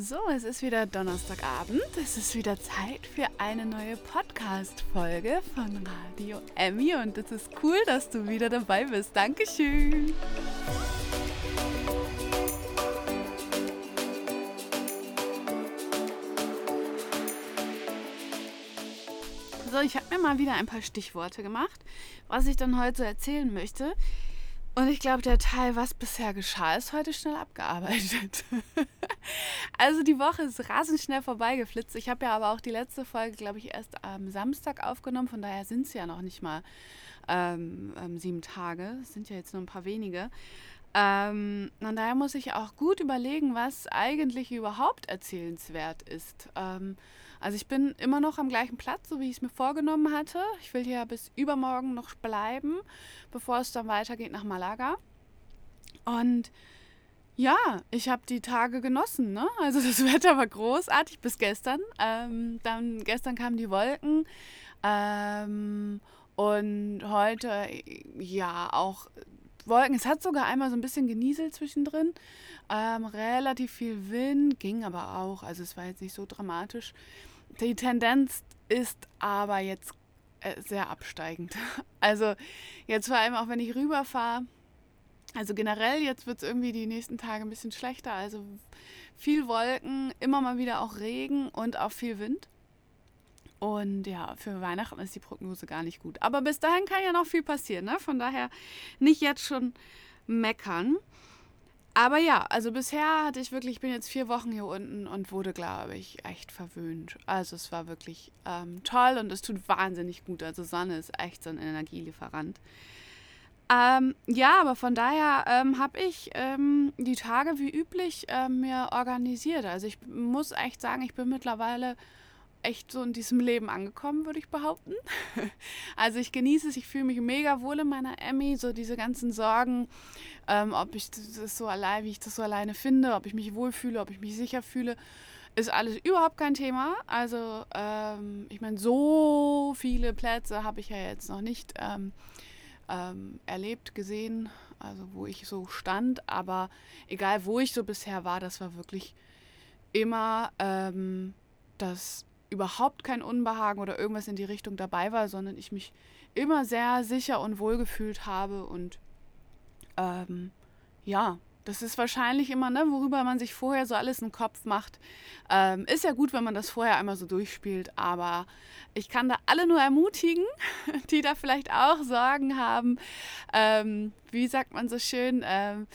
So, es ist wieder Donnerstagabend. Es ist wieder Zeit für eine neue Podcast-Folge von Radio Emmy und es ist cool, dass du wieder dabei bist. Dankeschön. So, ich habe mir mal wieder ein paar Stichworte gemacht, was ich dann heute erzählen möchte. Und ich glaube, der Teil, was bisher geschah, ist heute schnell abgearbeitet. also die Woche ist rasend schnell vorbeigeflitzt. Ich habe ja aber auch die letzte Folge, glaube ich, erst am Samstag aufgenommen. Von daher sind es ja noch nicht mal ähm, ähm, sieben Tage. Es sind ja jetzt nur ein paar wenige. Ähm, und daher muss ich auch gut überlegen, was eigentlich überhaupt erzählenswert ist. Ähm, also ich bin immer noch am gleichen Platz, so wie ich es mir vorgenommen hatte. Ich will hier bis übermorgen noch bleiben, bevor es dann weitergeht nach Malaga. Und ja, ich habe die Tage genossen. Ne? Also das Wetter war großartig bis gestern. Ähm, dann gestern kamen die Wolken. Ähm, und heute, ja, auch Wolken. Es hat sogar einmal so ein bisschen genieselt zwischendrin. Ähm, relativ viel Wind, ging aber auch. Also es war jetzt nicht so dramatisch. Die Tendenz ist aber jetzt äh, sehr absteigend. Also jetzt vor allem auch, wenn ich rüberfahre. Also generell, jetzt wird es irgendwie die nächsten Tage ein bisschen schlechter. Also viel Wolken, immer mal wieder auch Regen und auch viel Wind. Und ja, für Weihnachten ist die Prognose gar nicht gut. Aber bis dahin kann ja noch viel passieren. Ne? Von daher nicht jetzt schon meckern. Aber ja, also bisher hatte ich wirklich, ich bin jetzt vier Wochen hier unten und wurde, glaube ich, echt verwöhnt. Also es war wirklich ähm, toll und es tut wahnsinnig gut. Also Sonne ist echt so ein Energielieferant. Ähm, ja, aber von daher ähm, habe ich ähm, die Tage wie üblich ähm, mir organisiert. Also ich muss echt sagen, ich bin mittlerweile echt so in diesem Leben angekommen, würde ich behaupten. Also ich genieße es, ich fühle mich mega wohl in meiner Emmy, so diese ganzen Sorgen, ähm, ob ich das so allein, wie ich das so alleine finde, ob ich mich wohlfühle, ob ich mich sicher fühle, ist alles überhaupt kein Thema. Also ähm, ich meine, so viele Plätze habe ich ja jetzt noch nicht ähm, erlebt, gesehen, also wo ich so stand, aber egal wo ich so bisher war, das war wirklich immer ähm, das überhaupt kein Unbehagen oder irgendwas in die Richtung dabei war, sondern ich mich immer sehr sicher und wohl gefühlt habe. Und ähm, ja, das ist wahrscheinlich immer, ne, worüber man sich vorher so alles im Kopf macht. Ähm, ist ja gut, wenn man das vorher einmal so durchspielt, aber ich kann da alle nur ermutigen, die da vielleicht auch Sorgen haben. Ähm, wie sagt man so schön, ähm,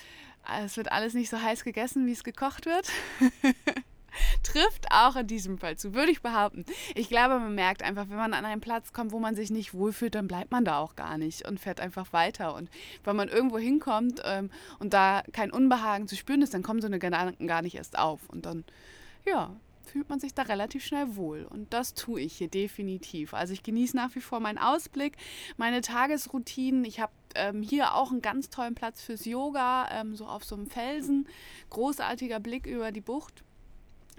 es wird alles nicht so heiß gegessen, wie es gekocht wird. Trifft auch in diesem Fall zu, würde ich behaupten. Ich glaube, man merkt einfach, wenn man an einen Platz kommt, wo man sich nicht wohlfühlt, dann bleibt man da auch gar nicht und fährt einfach weiter. Und wenn man irgendwo hinkommt ähm, und da kein Unbehagen zu spüren ist, dann kommen so eine Gedanken gar nicht erst auf. Und dann, ja, fühlt man sich da relativ schnell wohl. Und das tue ich hier definitiv. Also ich genieße nach wie vor meinen Ausblick, meine Tagesroutinen. Ich habe ähm, hier auch einen ganz tollen Platz fürs Yoga, ähm, so auf so einem Felsen. Großartiger Blick über die Bucht.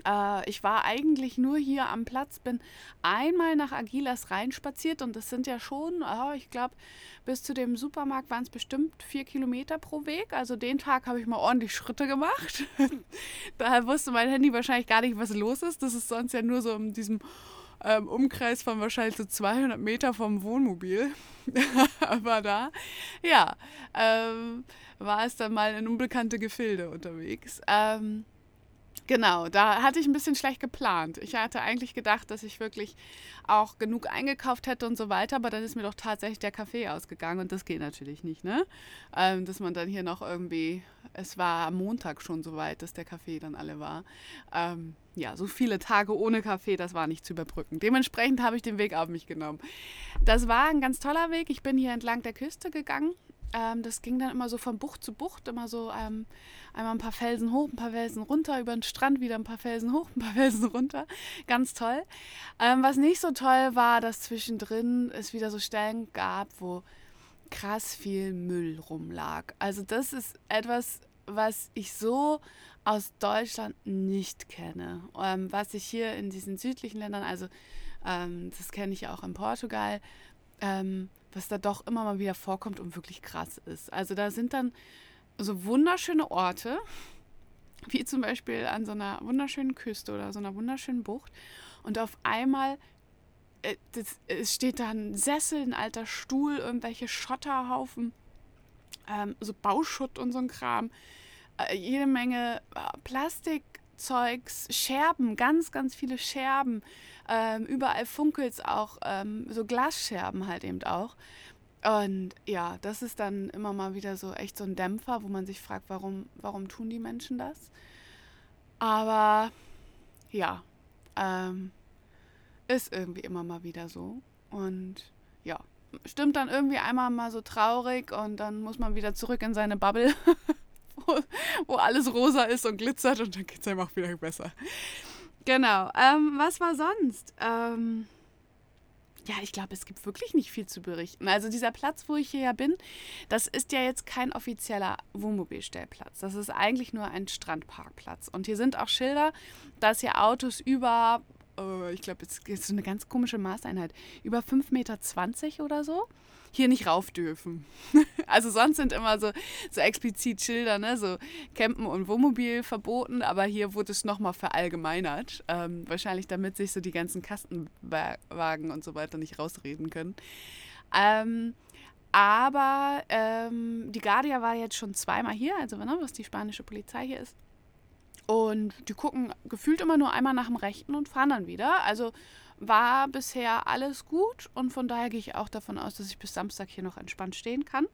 Äh, ich war eigentlich nur hier am Platz, bin einmal nach Agilas reinspaziert und das sind ja schon, oh, ich glaube, bis zu dem Supermarkt waren es bestimmt vier Kilometer pro Weg. Also den Tag habe ich mal ordentlich Schritte gemacht. Daher wusste mein Handy wahrscheinlich gar nicht, was los ist. Das ist sonst ja nur so in diesem ähm, Umkreis von wahrscheinlich so 200 Meter vom Wohnmobil. Aber da, ja, ähm, war es dann mal in unbekannte Gefilde unterwegs. Ähm, Genau, da hatte ich ein bisschen schlecht geplant. Ich hatte eigentlich gedacht, dass ich wirklich auch genug eingekauft hätte und so weiter, aber dann ist mir doch tatsächlich der Kaffee ausgegangen und das geht natürlich nicht, ne? Ähm, dass man dann hier noch irgendwie, es war am Montag schon so weit, dass der Kaffee dann alle war. Ähm, ja, so viele Tage ohne Kaffee, das war nicht zu überbrücken. Dementsprechend habe ich den Weg auf mich genommen. Das war ein ganz toller Weg. Ich bin hier entlang der Küste gegangen ähm, das ging dann immer so von Bucht zu Bucht, immer so ähm, einmal ein paar Felsen hoch, ein paar Felsen runter, über den Strand wieder ein paar Felsen hoch, ein paar Felsen runter. Ganz toll. Ähm, was nicht so toll war, dass zwischendrin es wieder so Stellen gab, wo krass viel Müll rumlag. Also das ist etwas, was ich so aus Deutschland nicht kenne. Ähm, was ich hier in diesen südlichen Ländern, also ähm, das kenne ich auch in Portugal, ähm, was da doch immer mal wieder vorkommt und wirklich krass ist. Also da sind dann so wunderschöne Orte, wie zum Beispiel an so einer wunderschönen Küste oder so einer wunderschönen Bucht. Und auf einmal äh, es steht da ein Sessel, ein alter Stuhl, irgendwelche Schotterhaufen, ähm, so Bauschutt und so ein Kram. Äh, jede Menge äh, Plastikzeugs, Scherben, ganz, ganz viele Scherben. Ähm, überall funkelt es auch, ähm, so Glasscherben halt eben auch. Und ja, das ist dann immer mal wieder so echt so ein Dämpfer, wo man sich fragt, warum, warum tun die Menschen das? Aber ja, ähm, ist irgendwie immer mal wieder so. Und ja, stimmt dann irgendwie einmal mal so traurig und dann muss man wieder zurück in seine Bubble, wo, wo, alles rosa ist und glitzert und dann geht es einem auch wieder besser. Genau. Ähm, was war sonst? Ähm, ja, ich glaube, es gibt wirklich nicht viel zu berichten. Also dieser Platz, wo ich hier ja bin, das ist ja jetzt kein offizieller Wohnmobilstellplatz. Das ist eigentlich nur ein Strandparkplatz. Und hier sind auch Schilder, dass hier Autos über, äh, ich glaube, es ist eine ganz komische Maßeinheit, über 5,20 Meter oder so hier nicht rauf dürfen. also sonst sind immer so, so explizit Schilder, ne? so Campen und Wohnmobil verboten, aber hier wurde es nochmal verallgemeinert. Ähm, wahrscheinlich damit sich so die ganzen Kastenwagen und so weiter nicht rausreden können. Ähm, aber ähm, die Guardia war jetzt schon zweimal hier, also ne, was die spanische Polizei hier ist. Und die gucken gefühlt immer nur einmal nach dem Rechten und fahren dann wieder. Also war bisher alles gut und von daher gehe ich auch davon aus, dass ich bis Samstag hier noch entspannt stehen kann.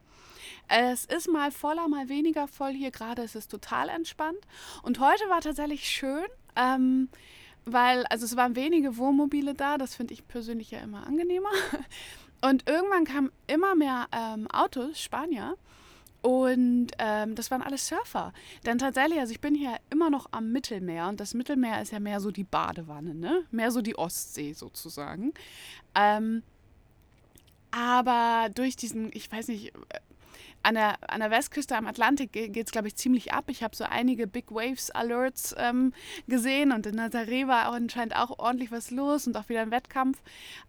Es ist mal voller, mal weniger voll hier gerade. Es ist total entspannt. Und heute war tatsächlich schön, ähm, weil, also es waren wenige Wohnmobile da. Das finde ich persönlich ja immer angenehmer. Und irgendwann kamen immer mehr ähm, Autos, Spanier. Und ähm, das waren alles Surfer. Denn tatsächlich, also ich bin hier immer noch am Mittelmeer und das Mittelmeer ist ja mehr so die Badewanne, ne? Mehr so die Ostsee sozusagen. Ähm, aber durch diesen, ich weiß nicht, an der, an der Westküste am Atlantik geht es, glaube ich, ziemlich ab. Ich habe so einige Big Waves Alerts ähm, gesehen und in Nazaré war auch anscheinend auch ordentlich was los und auch wieder ein Wettkampf.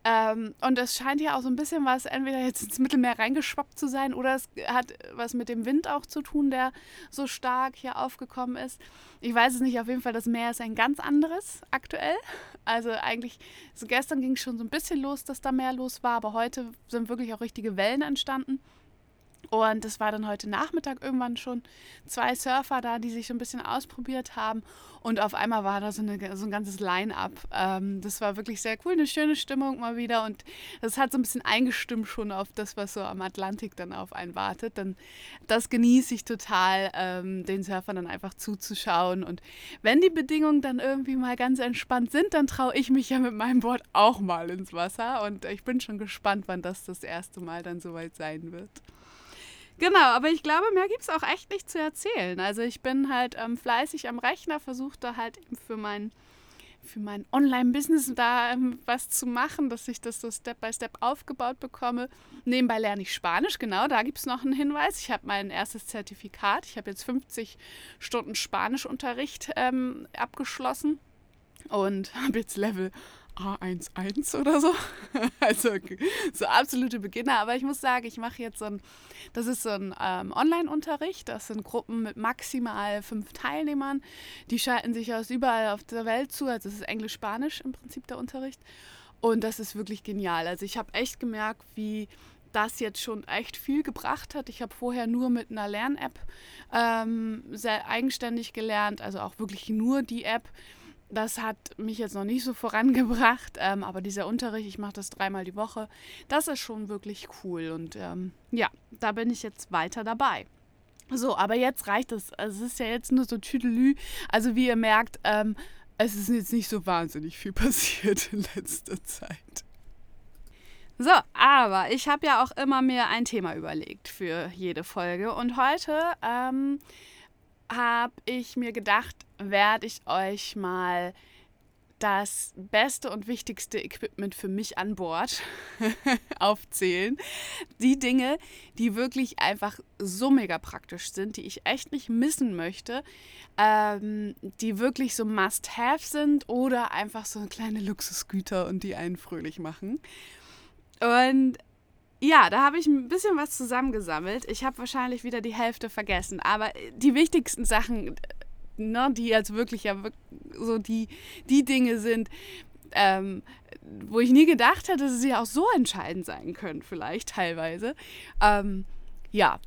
Ähm, und es scheint hier auch so ein bisschen was entweder jetzt ins Mittelmeer reingeschwappt zu sein oder es hat was mit dem Wind auch zu tun, der so stark hier aufgekommen ist. Ich weiß es nicht, auf jeden Fall, das Meer ist ein ganz anderes aktuell. Also eigentlich, so gestern ging es schon so ein bisschen los, dass da mehr los war, aber heute sind wirklich auch richtige Wellen entstanden. Und es war dann heute Nachmittag irgendwann schon zwei Surfer da, die sich so ein bisschen ausprobiert haben. Und auf einmal war da so, eine, so ein ganzes Line-up. Ähm, das war wirklich sehr cool, eine schöne Stimmung mal wieder. Und das hat so ein bisschen eingestimmt schon auf das, was so am Atlantik dann auf einen wartet. Dann, das genieße ich total, ähm, den Surfern dann einfach zuzuschauen. Und wenn die Bedingungen dann irgendwie mal ganz entspannt sind, dann traue ich mich ja mit meinem Board auch mal ins Wasser. Und ich bin schon gespannt, wann das das erste Mal dann soweit sein wird. Genau, aber ich glaube, mehr gibt es auch echt nicht zu erzählen. Also ich bin halt ähm, fleißig am Rechner, versuche da halt eben für mein, für mein Online-Business da ähm, was zu machen, dass ich das so Step by Step aufgebaut bekomme. Nebenbei lerne ich Spanisch, genau, da gibt es noch einen Hinweis. Ich habe mein erstes Zertifikat. Ich habe jetzt 50 Stunden Spanischunterricht ähm, abgeschlossen und habe jetzt Level A11 oder so. Also so absolute Beginner. Aber ich muss sagen, ich mache jetzt so ein, das ist so ein ähm, Online-Unterricht. Das sind Gruppen mit maximal fünf Teilnehmern. Die schalten sich aus überall auf der Welt zu. Also es ist Englisch-Spanisch im Prinzip der Unterricht. Und das ist wirklich genial. Also ich habe echt gemerkt, wie das jetzt schon echt viel gebracht hat. Ich habe vorher nur mit einer Lern-App ähm, sehr eigenständig gelernt, also auch wirklich nur die App das hat mich jetzt noch nicht so vorangebracht, ähm, aber dieser Unterricht, ich mache das dreimal die Woche, das ist schon wirklich cool und ähm, ja, da bin ich jetzt weiter dabei. So, aber jetzt reicht es. Es ist ja jetzt nur so Tüdelü. Also wie ihr merkt, ähm, es ist jetzt nicht so wahnsinnig viel passiert in letzter Zeit. So, aber ich habe ja auch immer mir ein Thema überlegt für jede Folge und heute ähm, habe ich mir gedacht, werde ich euch mal das beste und wichtigste Equipment für mich an Bord aufzählen. Die Dinge, die wirklich einfach so mega praktisch sind, die ich echt nicht missen möchte, ähm, die wirklich so Must-Have sind oder einfach so kleine Luxusgüter und die einen fröhlich machen. Und ja, da habe ich ein bisschen was zusammengesammelt. Ich habe wahrscheinlich wieder die Hälfte vergessen, aber die wichtigsten Sachen ne, die jetzt wirklich ja so die, die Dinge sind, ähm, wo ich nie gedacht hätte, dass sie auch so entscheidend sein können, vielleicht teilweise. Ähm, ja,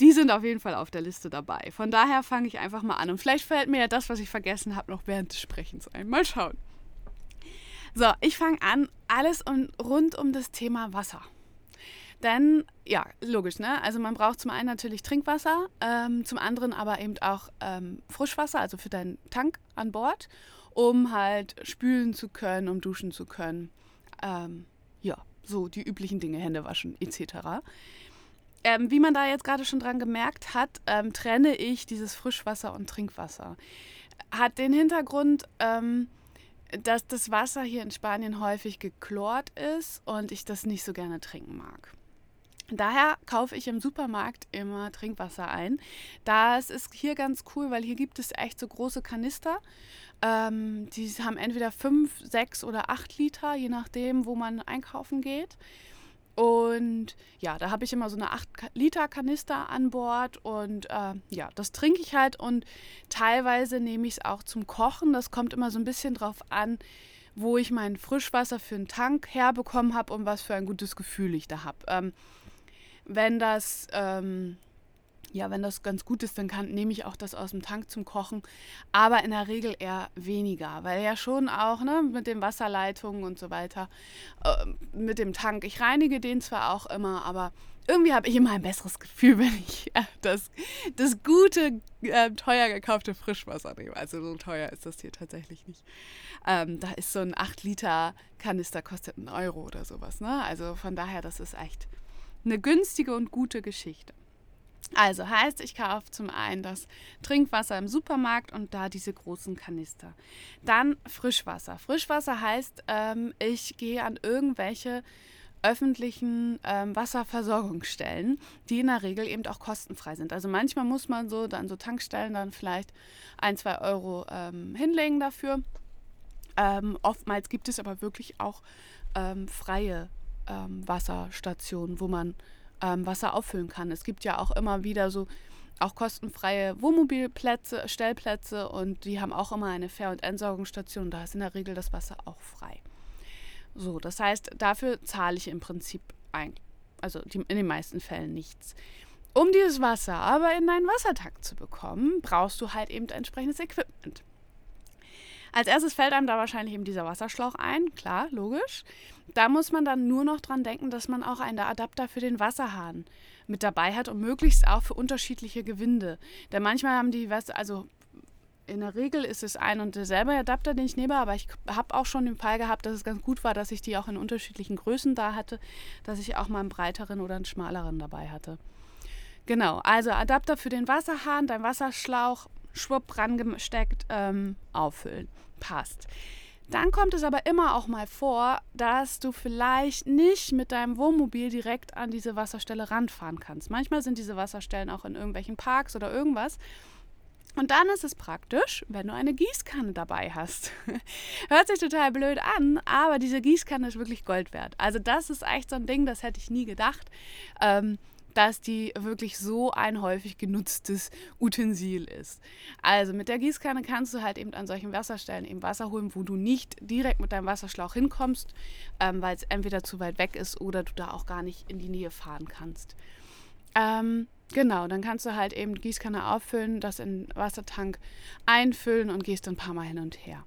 die sind auf jeden Fall auf der Liste dabei. Von daher fange ich einfach mal an. Und vielleicht fällt mir ja das, was ich vergessen habe, noch während des Sprechens ein. Mal schauen. So, ich fange an. Alles um, rund um das Thema Wasser. Denn, ja, logisch, ne? Also man braucht zum einen natürlich Trinkwasser, ähm, zum anderen aber eben auch ähm, Frischwasser, also für deinen Tank an Bord, um halt spülen zu können, um duschen zu können. Ähm, ja, so die üblichen Dinge, Hände waschen etc. Ähm, wie man da jetzt gerade schon dran gemerkt hat, ähm, trenne ich dieses Frischwasser und Trinkwasser. Hat den Hintergrund, ähm, dass das Wasser hier in Spanien häufig geklort ist und ich das nicht so gerne trinken mag. Daher kaufe ich im Supermarkt immer Trinkwasser ein. Das ist hier ganz cool, weil hier gibt es echt so große Kanister. Ähm, die haben entweder 5, 6 oder 8 Liter, je nachdem, wo man einkaufen geht. Und ja, da habe ich immer so eine 8 Liter Kanister an Bord und äh, ja, das trinke ich halt und teilweise nehme ich es auch zum Kochen. Das kommt immer so ein bisschen drauf an, wo ich mein Frischwasser für einen Tank herbekommen habe und was für ein gutes Gefühl ich da habe. Ähm, wenn das ähm, ja, wenn das ganz gut ist, dann kann, nehme ich auch das aus dem Tank zum Kochen. Aber in der Regel eher weniger, weil ja schon auch ne, mit den Wasserleitungen und so weiter, äh, mit dem Tank. Ich reinige den zwar auch immer, aber irgendwie habe ich immer ein besseres Gefühl, wenn ich äh, das, das gute, äh, teuer gekaufte Frischwasser nehme. Also so teuer ist das hier tatsächlich nicht. Ähm, da ist so ein 8 Liter Kanister kostet einen Euro oder sowas. Ne? Also von daher, das ist echt eine günstige und gute Geschichte. Also heißt, ich kaufe zum einen das Trinkwasser im Supermarkt und da diese großen Kanister. Dann Frischwasser. Frischwasser heißt, ähm, ich gehe an irgendwelche öffentlichen ähm, Wasserversorgungsstellen, die in der Regel eben auch kostenfrei sind. Also manchmal muss man so dann so Tankstellen dann vielleicht ein, zwei Euro ähm, hinlegen dafür. Ähm, oftmals gibt es aber wirklich auch ähm, freie ähm, Wasserstationen, wo man ähm, Wasser auffüllen kann. Es gibt ja auch immer wieder so auch kostenfreie Wohnmobilplätze, Stellplätze und die haben auch immer eine Fähr- und Entsorgungsstation. Da ist in der Regel das Wasser auch frei. So, das heißt, dafür zahle ich im Prinzip ein, also die, in den meisten Fällen nichts. Um dieses Wasser aber in deinen Wassertank zu bekommen, brauchst du halt eben entsprechendes Equipment. Als erstes fällt einem da wahrscheinlich eben dieser Wasserschlauch ein, klar, logisch. Da muss man dann nur noch dran denken, dass man auch einen Adapter für den Wasserhahn mit dabei hat und möglichst auch für unterschiedliche Gewinde. Denn manchmal haben die, also in der Regel ist es ein und derselbe Adapter, den ich nehme, aber ich habe auch schon den Fall gehabt, dass es ganz gut war, dass ich die auch in unterschiedlichen Größen da hatte, dass ich auch mal einen breiteren oder einen schmaleren dabei hatte. Genau, also Adapter für den Wasserhahn, dein Wasserschlauch, schwupp rangesteckt, ähm, auffüllen passt. Dann kommt es aber immer auch mal vor, dass du vielleicht nicht mit deinem Wohnmobil direkt an diese Wasserstelle ranfahren kannst. Manchmal sind diese Wasserstellen auch in irgendwelchen Parks oder irgendwas. Und dann ist es praktisch, wenn du eine Gießkanne dabei hast. Hört sich total blöd an, aber diese Gießkanne ist wirklich Gold wert. Also das ist echt so ein Ding, das hätte ich nie gedacht. Ähm, dass die wirklich so ein häufig genutztes Utensil ist. Also mit der Gießkanne kannst du halt eben an solchen Wasserstellen eben Wasser holen, wo du nicht direkt mit deinem Wasserschlauch hinkommst, ähm, weil es entweder zu weit weg ist oder du da auch gar nicht in die Nähe fahren kannst. Ähm, genau, dann kannst du halt eben Gießkanne auffüllen, das in den Wassertank einfüllen und gehst ein paar Mal hin und her.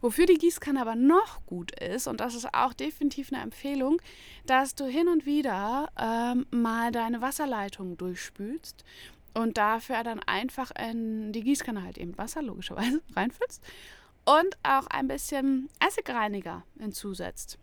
Wofür die Gießkanne aber noch gut ist, und das ist auch definitiv eine Empfehlung, dass du hin und wieder ähm, mal deine Wasserleitung durchspülst und dafür dann einfach in die Gießkanne halt eben Wasser logischerweise reinfüllst und auch ein bisschen Essigreiniger hinzusetzt.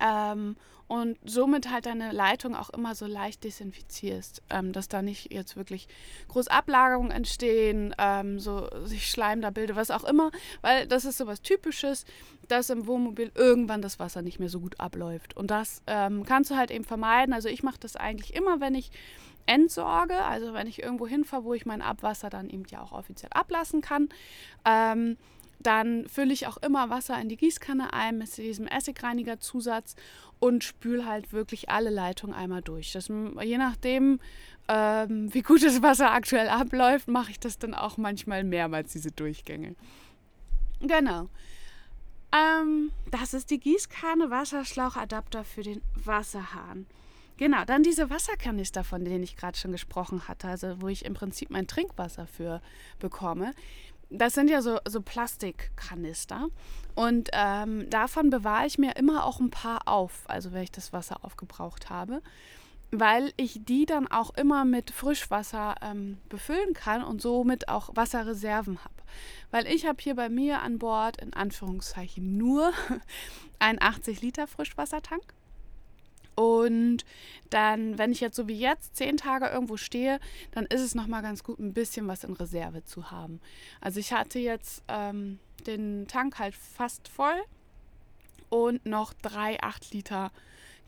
Ähm, und somit halt deine Leitung auch immer so leicht desinfizierst, ähm, dass da nicht jetzt wirklich groß Ablagerungen entstehen, ähm, so sich Schleim da bildet, was auch immer, weil das ist so was Typisches, dass im Wohnmobil irgendwann das Wasser nicht mehr so gut abläuft. Und das ähm, kannst du halt eben vermeiden. Also ich mache das eigentlich immer, wenn ich entsorge, also wenn ich irgendwo hinfahre, wo ich mein Abwasser dann eben ja auch offiziell ablassen kann. Dann fülle ich auch immer Wasser in die Gießkanne ein mit diesem Essigreinigerzusatz und spüle halt wirklich alle Leitungen einmal durch. Das, je nachdem, ähm, wie gut das Wasser aktuell abläuft, mache ich das dann auch manchmal mehrmals, diese Durchgänge. Genau. Ähm, das ist die Gießkanne, Wasserschlauch, Adapter für den Wasserhahn. Genau, dann diese Wasserkanister, von denen ich gerade schon gesprochen hatte, also wo ich im Prinzip mein Trinkwasser für bekomme. Das sind ja so, so Plastikkanister und ähm, davon bewahre ich mir immer auch ein paar auf, also wenn ich das Wasser aufgebraucht habe, weil ich die dann auch immer mit Frischwasser ähm, befüllen kann und somit auch Wasserreserven habe. Weil ich habe hier bei mir an Bord in Anführungszeichen nur einen 80 Liter Frischwassertank und dann, wenn ich jetzt so wie jetzt zehn Tage irgendwo stehe, dann ist es nochmal ganz gut, ein bisschen was in Reserve zu haben. Also ich hatte jetzt ähm, den Tank halt fast voll und noch drei 8 Liter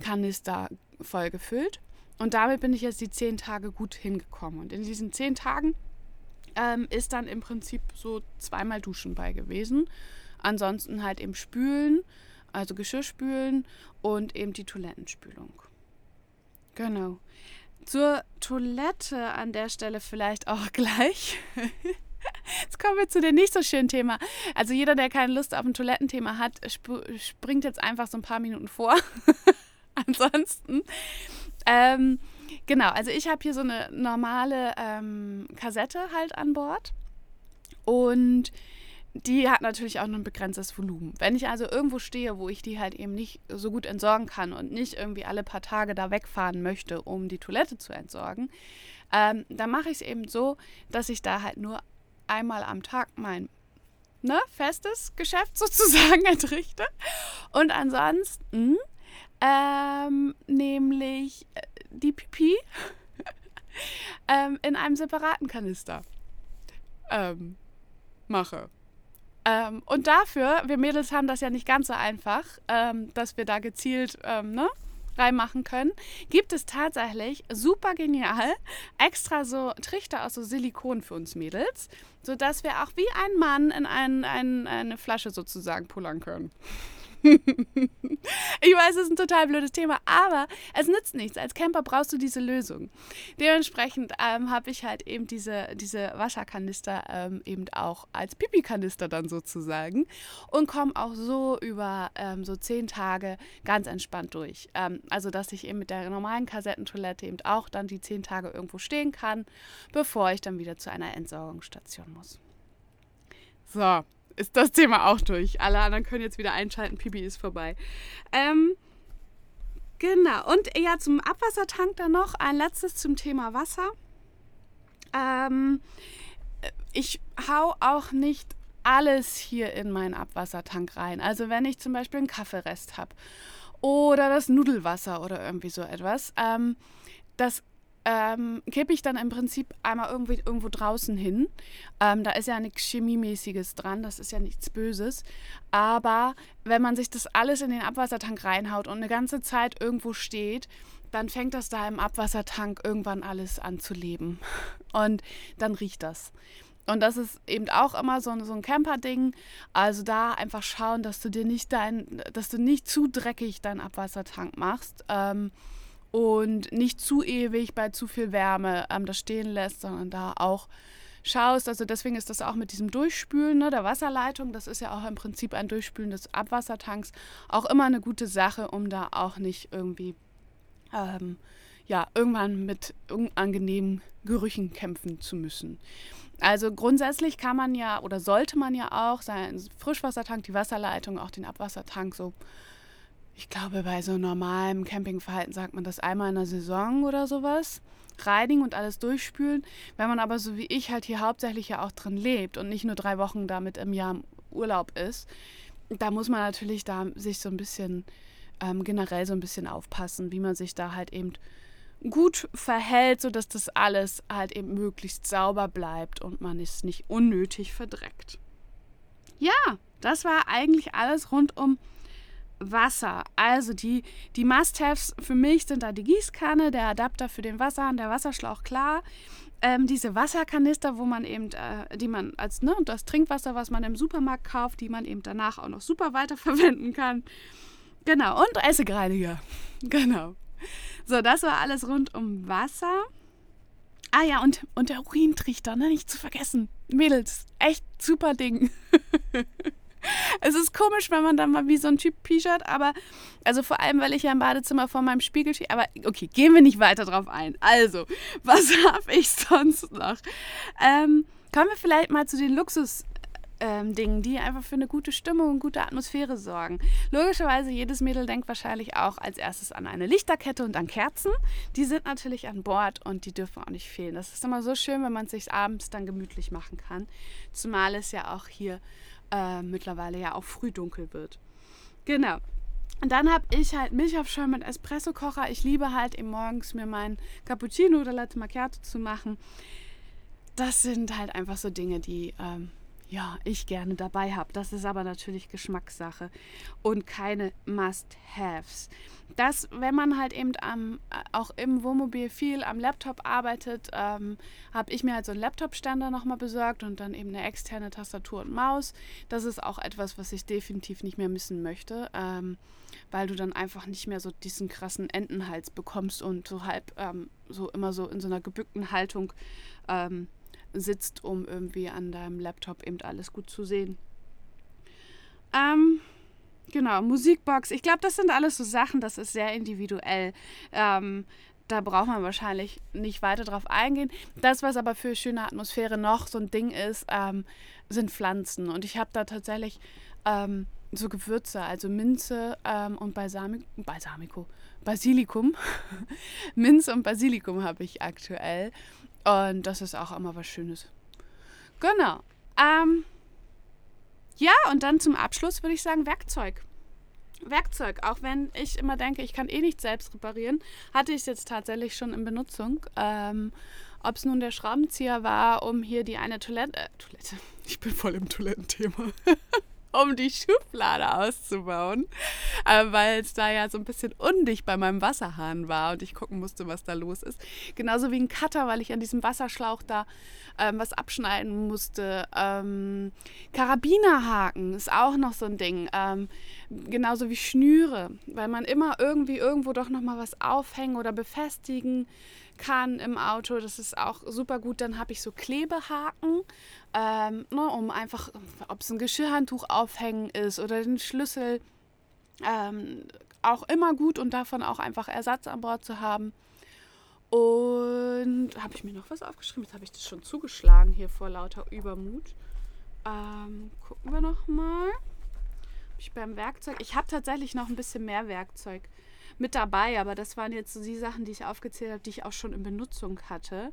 Kanister voll gefüllt. Und damit bin ich jetzt die zehn Tage gut hingekommen. Und in diesen zehn Tagen ähm, ist dann im Prinzip so zweimal Duschen bei gewesen. Ansonsten halt eben Spülen also Geschirrspülen und eben die Toilettenspülung. Genau. Zur Toilette an der Stelle vielleicht auch gleich. Jetzt kommen wir zu dem nicht so schönen Thema. Also jeder, der keine Lust auf ein Toilettenthema hat, sp springt jetzt einfach so ein paar Minuten vor. Ansonsten, ähm, genau, also ich habe hier so eine normale ähm, Kassette halt an Bord. Und die hat natürlich auch ein begrenztes Volumen. Wenn ich also irgendwo stehe, wo ich die halt eben nicht so gut entsorgen kann und nicht irgendwie alle paar Tage da wegfahren möchte, um die Toilette zu entsorgen, ähm, dann mache ich es eben so, dass ich da halt nur einmal am Tag mein ne, festes Geschäft sozusagen entrichte. Und ansonsten ähm, nämlich äh, die Pipi ähm, in einem separaten Kanister ähm, mache. Ähm, und dafür, wir Mädels haben das ja nicht ganz so einfach, ähm, dass wir da gezielt ähm, ne, reinmachen können, gibt es tatsächlich super genial extra so Trichter aus so Silikon für uns Mädels, sodass wir auch wie ein Mann in ein, ein, eine Flasche sozusagen pullern können ich weiß, es ist ein total blödes Thema, aber es nützt nichts. Als Camper brauchst du diese Lösung. Dementsprechend ähm, habe ich halt eben diese, diese Wasserkanister ähm, eben auch als Pipi-Kanister dann sozusagen und komme auch so über ähm, so zehn Tage ganz entspannt durch. Ähm, also, dass ich eben mit der normalen Kassettentoilette eben auch dann die zehn Tage irgendwo stehen kann, bevor ich dann wieder zu einer Entsorgungsstation muss. So, ist das Thema auch durch. Alle anderen können jetzt wieder einschalten, Pipi ist vorbei. Ähm, genau, und ja, zum Abwassertank dann noch ein letztes zum Thema Wasser. Ähm, ich hau auch nicht alles hier in meinen Abwassertank rein. Also wenn ich zum Beispiel einen Kaffeerest habe oder das Nudelwasser oder irgendwie so etwas, ähm, das ähm, kippe ich dann im Prinzip einmal irgendwie irgendwo draußen hin. Ähm, da ist ja nichts Chemiemäßiges dran, das ist ja nichts Böses. Aber wenn man sich das alles in den Abwassertank reinhaut und eine ganze Zeit irgendwo steht, dann fängt das da im Abwassertank irgendwann alles an zu leben. Und dann riecht das. Und das ist eben auch immer so, so ein Camper-Ding. Also da einfach schauen, dass du dir nicht dein, dass du nicht zu dreckig deinen Abwassertank machst. Ähm, und nicht zu ewig bei zu viel Wärme ähm, das stehen lässt, sondern da auch schaust. Also deswegen ist das auch mit diesem Durchspülen ne, der Wasserleitung, das ist ja auch im Prinzip ein Durchspülen des Abwassertanks, auch immer eine gute Sache, um da auch nicht irgendwie ähm, ja, irgendwann mit unangenehmen Gerüchen kämpfen zu müssen. Also grundsätzlich kann man ja oder sollte man ja auch seinen Frischwassertank, die Wasserleitung, auch den Abwassertank so ich glaube, bei so normalem Campingverhalten sagt man das einmal in der Saison oder sowas. Reinigen und alles durchspülen. Wenn man aber so wie ich halt hier hauptsächlich ja auch drin lebt und nicht nur drei Wochen damit im Jahr im Urlaub ist, da muss man natürlich da sich so ein bisschen ähm, generell so ein bisschen aufpassen, wie man sich da halt eben gut verhält, sodass das alles halt eben möglichst sauber bleibt und man es nicht unnötig verdreckt. Ja, das war eigentlich alles rund um Wasser. Also die, die Must-Haves für mich sind da die Gießkanne, der Adapter für den Wasserhahn, der Wasserschlauch, klar. ähm, diese Wasserkanister, wo man eben, äh, die man als, ne, das Trinkwasser, was man im Supermarkt kauft, die man eben danach auch noch super weiterverwenden kann. Genau, und Essigreiniger. Genau. So, das war alles rund um Wasser. Ah ja, und, und der Urintrichter, ne, nicht zu vergessen. Mädels, echt super Ding. es ist komisch, wenn man dann mal wie so ein Typ T-Shirt, aber also vor allem, weil ich ja im Badezimmer vor meinem Spiegel stehe. Aber okay, gehen wir nicht weiter drauf ein. Also, was habe ich sonst noch? Ähm, kommen wir vielleicht mal zu den Luxus. Ähm, Dingen, die einfach für eine gute Stimmung und gute Atmosphäre sorgen. Logischerweise, jedes Mädel denkt wahrscheinlich auch als erstes an eine Lichterkette und an Kerzen. Die sind natürlich an Bord und die dürfen auch nicht fehlen. Das ist immer so schön, wenn man es sich abends dann gemütlich machen kann. Zumal es ja auch hier äh, mittlerweile ja auch früh dunkel wird. Genau. Und dann habe ich halt Milchaufschäum mit Espresso-Kocher. Ich liebe halt eben morgens mir meinen Cappuccino oder Latte Macchiato zu machen. Das sind halt einfach so Dinge, die ähm, ja, ich gerne dabei habe. Das ist aber natürlich Geschmackssache und keine Must-Haves. Das, wenn man halt eben am, auch im Wohnmobil viel am Laptop arbeitet, ähm, habe ich mir halt so einen Laptop-Ständer nochmal besorgt und dann eben eine externe Tastatur und Maus. Das ist auch etwas, was ich definitiv nicht mehr missen möchte, ähm, weil du dann einfach nicht mehr so diesen krassen Entenhals bekommst und so halb ähm, so immer so in so einer gebückten Haltung ähm, sitzt, um irgendwie an deinem Laptop eben alles gut zu sehen. Ähm, genau, Musikbox. Ich glaube, das sind alles so Sachen, das ist sehr individuell. Ähm, da braucht man wahrscheinlich nicht weiter drauf eingehen. Das, was aber für schöne Atmosphäre noch so ein Ding ist, ähm, sind Pflanzen. Und ich habe da tatsächlich ähm, so Gewürze, also Minze ähm, und Balsamico, Balsamico, Basilikum. Minze und Basilikum habe ich aktuell. Und das ist auch immer was Schönes. Genau. Ähm, ja, und dann zum Abschluss würde ich sagen Werkzeug. Werkzeug, auch wenn ich immer denke, ich kann eh nicht selbst reparieren, hatte ich es jetzt tatsächlich schon in Benutzung. Ähm, Ob es nun der Schraubenzieher war, um hier die eine Toilette, äh, Toilette, ich bin voll im Toilettenthema. um die Schublade auszubauen, äh, weil es da ja so ein bisschen undicht bei meinem Wasserhahn war und ich gucken musste, was da los ist. Genauso wie ein Cutter, weil ich an diesem Wasserschlauch da ähm, was abschneiden musste. Ähm, Karabinerhaken ist auch noch so ein Ding. Ähm, genauso wie Schnüre, weil man immer irgendwie irgendwo doch nochmal was aufhängen oder befestigen kann im Auto. Das ist auch super gut. Dann habe ich so Klebehaken, ähm, ne, um einfach, ob es ein Geschirrhandtuch aufhängen ist oder den Schlüssel, ähm, auch immer gut und davon auch einfach Ersatz an Bord zu haben. Und habe ich mir noch was aufgeschrieben? Jetzt habe ich das schon zugeschlagen hier vor lauter Übermut. Ähm, gucken wir noch mal. Ich beim Werkzeug. Ich habe tatsächlich noch ein bisschen mehr Werkzeug mit dabei, aber das waren jetzt so die Sachen, die ich aufgezählt habe, die ich auch schon in Benutzung hatte.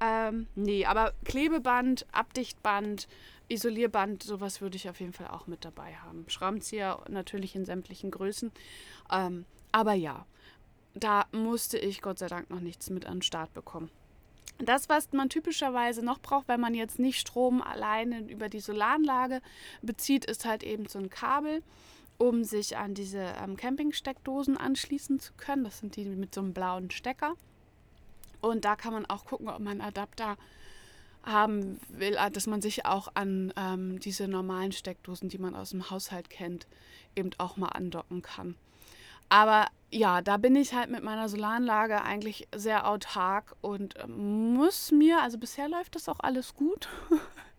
Ähm, nee, aber Klebeband, Abdichtband, Isolierband, sowas würde ich auf jeden Fall auch mit dabei haben. Schraubenzieher natürlich in sämtlichen Größen. Ähm, aber ja, da musste ich Gott sei Dank noch nichts mit an den Start bekommen. Das, was man typischerweise noch braucht, wenn man jetzt nicht Strom alleine über die Solaranlage bezieht, ist halt eben so ein Kabel um sich an diese ähm, Campingsteckdosen anschließen zu können. Das sind die mit so einem blauen Stecker. Und da kann man auch gucken, ob man Adapter haben will, äh, dass man sich auch an ähm, diese normalen Steckdosen, die man aus dem Haushalt kennt, eben auch mal andocken kann. Aber ja, da bin ich halt mit meiner Solaranlage eigentlich sehr autark und ähm, muss mir, also bisher läuft das auch alles gut.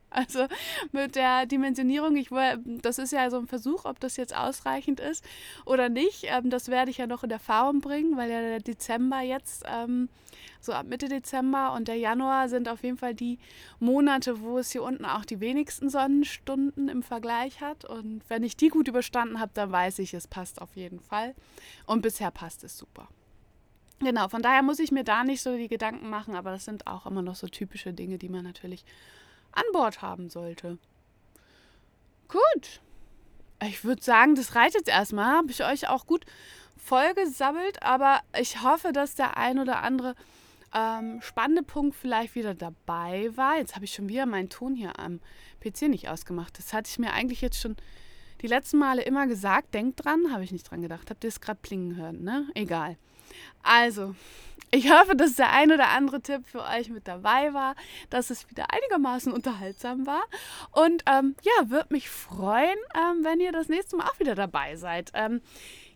Also mit der Dimensionierung, ich, das ist ja so ein Versuch, ob das jetzt ausreichend ist oder nicht. Ähm, das werde ich ja noch in Erfahrung bringen, weil ja der Dezember jetzt, ähm, so ab Mitte Dezember und der Januar sind auf jeden Fall die Monate, wo es hier unten auch die wenigsten Sonnenstunden im Vergleich hat. Und wenn ich die gut überstanden habe, dann weiß ich, es passt auf jeden Fall. Und bisher passt es super. Genau, von daher muss ich mir da nicht so die Gedanken machen, aber das sind auch immer noch so typische Dinge, die man natürlich an Bord haben sollte. Gut. Ich würde sagen, das reicht jetzt erstmal. Habe ich euch auch gut vollgesammelt, aber ich hoffe, dass der ein oder andere ähm, spannende Punkt vielleicht wieder dabei war. Jetzt habe ich schon wieder meinen Ton hier am PC nicht ausgemacht. Das hatte ich mir eigentlich jetzt schon die letzten Male immer gesagt. Denkt dran, habe ich nicht dran gedacht. Habt ihr es gerade plingen hören, ne? Egal. Also, ich hoffe, dass der ein oder andere Tipp für euch mit dabei war, dass es wieder einigermaßen unterhaltsam war. Und ähm, ja, würde mich freuen, ähm, wenn ihr das nächste Mal auch wieder dabei seid. Ähm,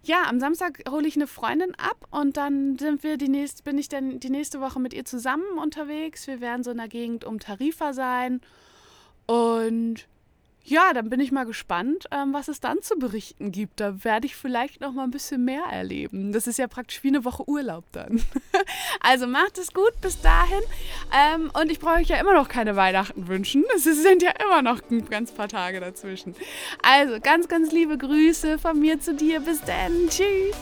ja, am Samstag hole ich eine Freundin ab und dann sind wir die nächste, bin ich dann die nächste Woche mit ihr zusammen unterwegs. Wir werden so in der Gegend um Tarifa sein. Und ja, dann bin ich mal gespannt, ähm, was es dann zu berichten gibt. Da werde ich vielleicht noch mal ein bisschen mehr erleben. Das ist ja praktisch wie eine Woche Urlaub dann. also macht es gut bis dahin. Ähm, und ich brauche euch ja immer noch keine Weihnachten wünschen. Es sind ja immer noch ein ganz paar Tage dazwischen. Also ganz, ganz liebe Grüße von mir zu dir. Bis dann. Tschüss.